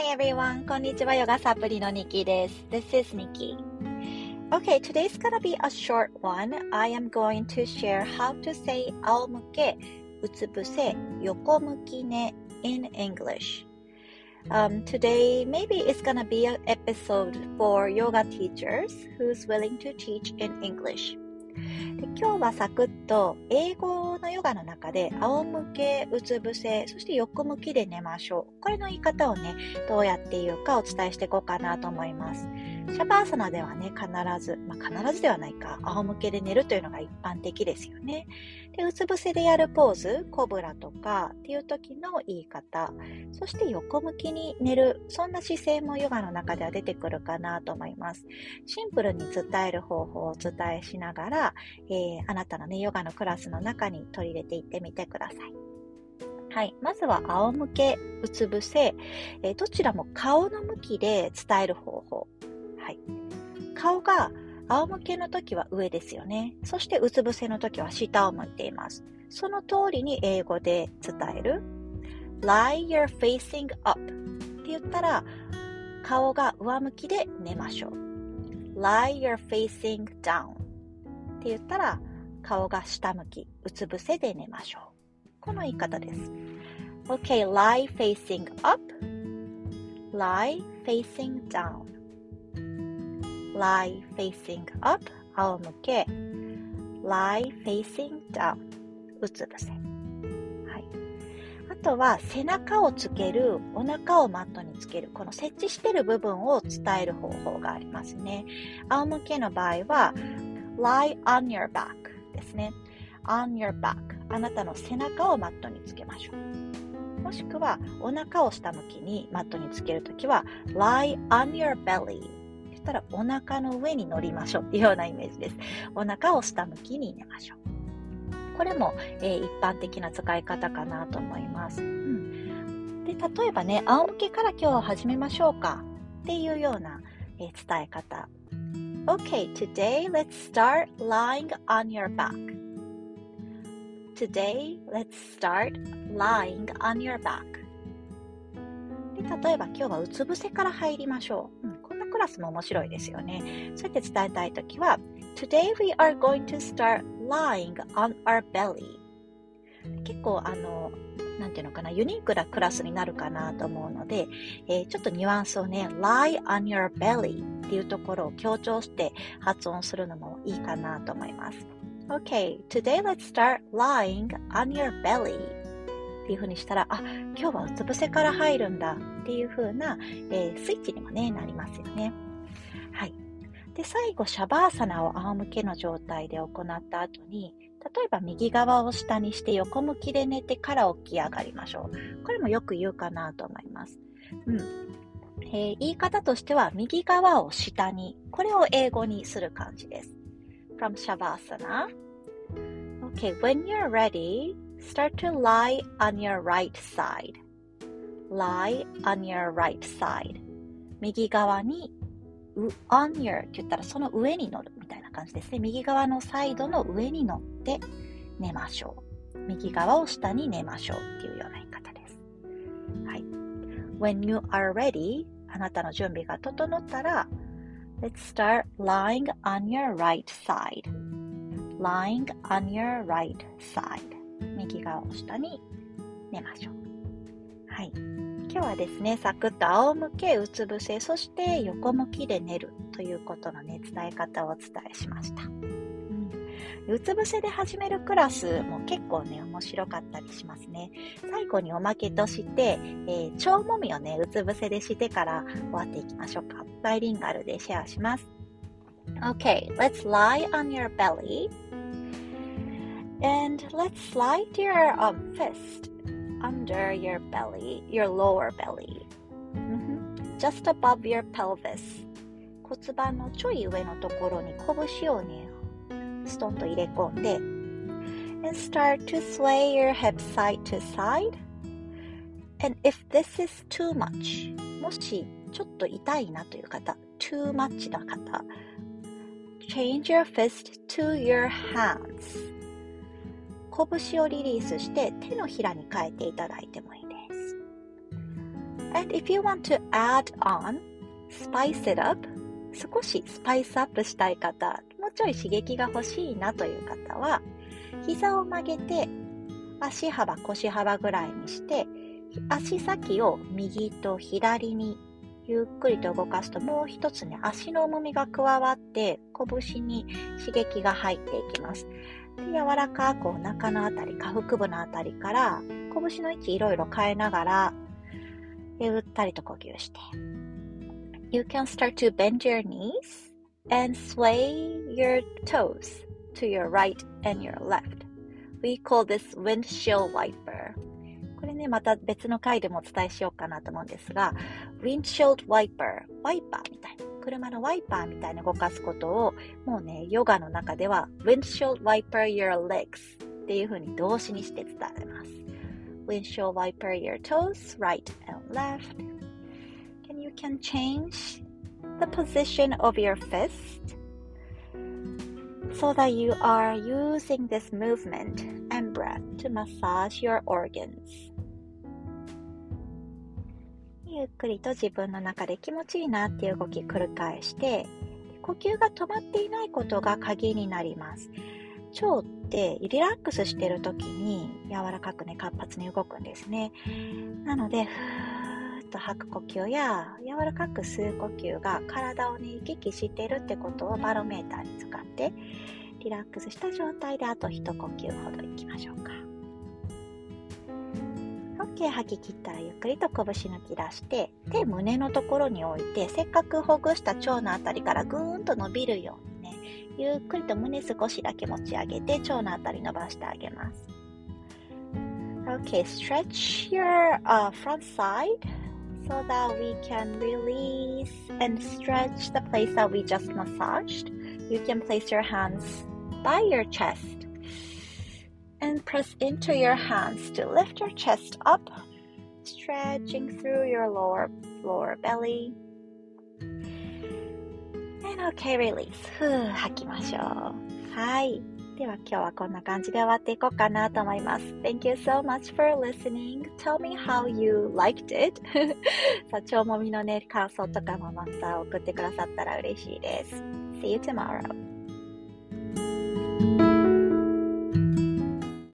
Hi everyone, konnichiwa yoga sapuri no Nikki desu. This is Nikki. Okay, today's gonna be a short one. I am going to share how to say aomuke, utsubuse, yokomuki ne in English. Um, today, maybe it's gonna be an episode for yoga teachers who's willing to teach in English. で今日はサクッと英語のヨガの中で仰向け、うつ伏せ、そして横向きで寝ましょう。これの言い方をね、どうやって言うかお伝えしていこうかなと思います。シャバーサナではね、必ず、まあ、必ずではないか、仰向けで寝るというのが一般的ですよね。で、うつ伏せでやるポーズ、コブラとかっていう時の言い方、そして横向きに寝る、そんな姿勢もヨガの中では出てくるかなと思います。シンプルに伝える方法をお伝えしながら、えー、あなたのね、ヨガのクラスの中に取り入れていってみてください。はい。まずは仰向け、うつ伏せ、えー、どちらも顔の向きで伝える方法。はい。顔が仰向けの時は上ですよね。そしてうつ伏せの時は下を向いています。その通りに英語で伝える。lie your facing up って言ったら顔が上向きで寝ましょう。lie your facing down って言ったら顔が下向き、うつ伏せで寝ましょう。この言い方です。Okay, lie facing up, lie facing down. Lie facing up 仰向け lie facing down うつ伏せ、はい、あとは背中をつけるお腹をマットにつけるこの設置している部分を伝える方法がありますね。仰向けの場合は lie on your back ですね。on your back あなたの背中をマットにつけましょう。もしくはお腹を下向きにマットにつけるときは lie on your belly ったらお腹の上に乗りましょうっていうようなイメージです。お腹を下向きに寝ましょう。これも、えー、一般的な使い方かなと思います。うん、で例えばね、仰向けから今日は始めましょうかっていうような、えー、伝え方。Okay, today let's start lying on your back. Today, let's start lying on your back. で例えば今日はうつ伏せから入りましょう。うんクラスも面白いですよね。そうやって伝えたいときは、Today we are going to start lying on our belly. 結構あの、なんていうのかな、ユニークなクラスになるかなと思うので、えー、ちょっとニュアンスをね、lie on your belly っていうところを強調して発音するのもいいかなと思います。Okay, today let's start lying on your belly. っていう風にしたら、あ、今日はうつ伏せから入るんだっていう風な、えー、スイッチにもね、なりますよね。はい。で、最後、シャバーサナを仰向けの状態で行った後に、例えば右側を下にして横向きで寝てから起き上がりましょう。これもよく言うかなと思います。うん。えー、言い方としては、右側を下に、これを英語にする感じです。from Shavasana. Okay, when you're ready, Start to lie on your right side. lie on your right side. 右側に on your って言ったらその上に乗るみたいな感じですね。右側のサイドの上に乗って寝ましょう。右側を下に寝ましょうっていうような言い方です。はい。When you are ready, あなたの準備が整ったら Let's start lying on your right side. lying on your right side. 右側を下に寝ましょう。はい。今日はですね、サクッと仰向け、うつ伏せ、そして横向きで寝るということのね、伝え方をお伝えしました。うん、うつ伏せで始めるクラスも結構ね、面白かったりしますね。最後におまけとして、えー、腸もみをね、うつ伏せでしてから終わっていきましょうか。バイリンガルでシェアします。Okay, let's lie on your belly. And let's slide your um, fist under your belly, your lower belly. Mm-hmm. Just above your pelvis. 骨盤のちょい上のところに拳をね、ストンと入れ込んで、and start to sway your hips side to side. And if this is too much, もしちょっと痛いなという方、too much な方、change your fist to your hands. 拳をリリースして手のひらに変えていただいてもいいです。And if you want to add on, spice it up 少しスパイスアップしたい方、もうちょい刺激が欲しいなという方は、膝を曲げて足幅、腰幅ぐらいにして、足先を右と左にゆっくりと動かすともう一つね、足の重みが加わって拳に刺激が入っていきます。柔らかくお腹のあたり、下腹部のあたりから拳の位置いろいろ変えながら、ゆったりと呼吸して。You can start to bend your knees and sway your toes to your right and your left. We call this windshield wiper. これね、また別の回でもお伝えしようかなと思うんですが、windshield wiper、ワイパーみたいな、車のワイパーみたいに動かすことを、もうね、ヨガの中では windshield wiper your legs っていう風に動詞にして伝えます。windshield wiper your toes, right and left. And you can change the position of your fist so that you are using this movement and breath to massage your organs. ゆっくりと自分の中で気持ちいいなっていう動き繰り返して呼吸が止まっていないことが鍵になります。腸ってリラックスしてる時に柔らかくね活発に動くんですね。なのでふーっと吐く呼吸や柔らかく吸う呼吸が体をね行き来してるってことをバロメーターに使ってリラックスした状態であと一呼吸ほどいきましょうか。OK 吐き切ったらゆっくりと拳抜き出して手胸のところに置いてせっかくほぐした腸のあたりからぐーんと伸びるようにねゆっくりと胸少しだけ持ち上げて腸のあたり伸ばしてあげます OK stretch your、uh, front side so that we can release and stretch the place that we just massaged you can place your hands by your chest press into your hands to lift your chest up, stretching through your lower lower belly. And okay, release. ふう、吐きましょう。はい。では今日はこんな感じで終わっていこうかなと思います。Thank you so much for listening. Tell me how you liked it. さあ、超もみのね、感想とかもまた送ってくださったら嬉しいです。See you tomorrow.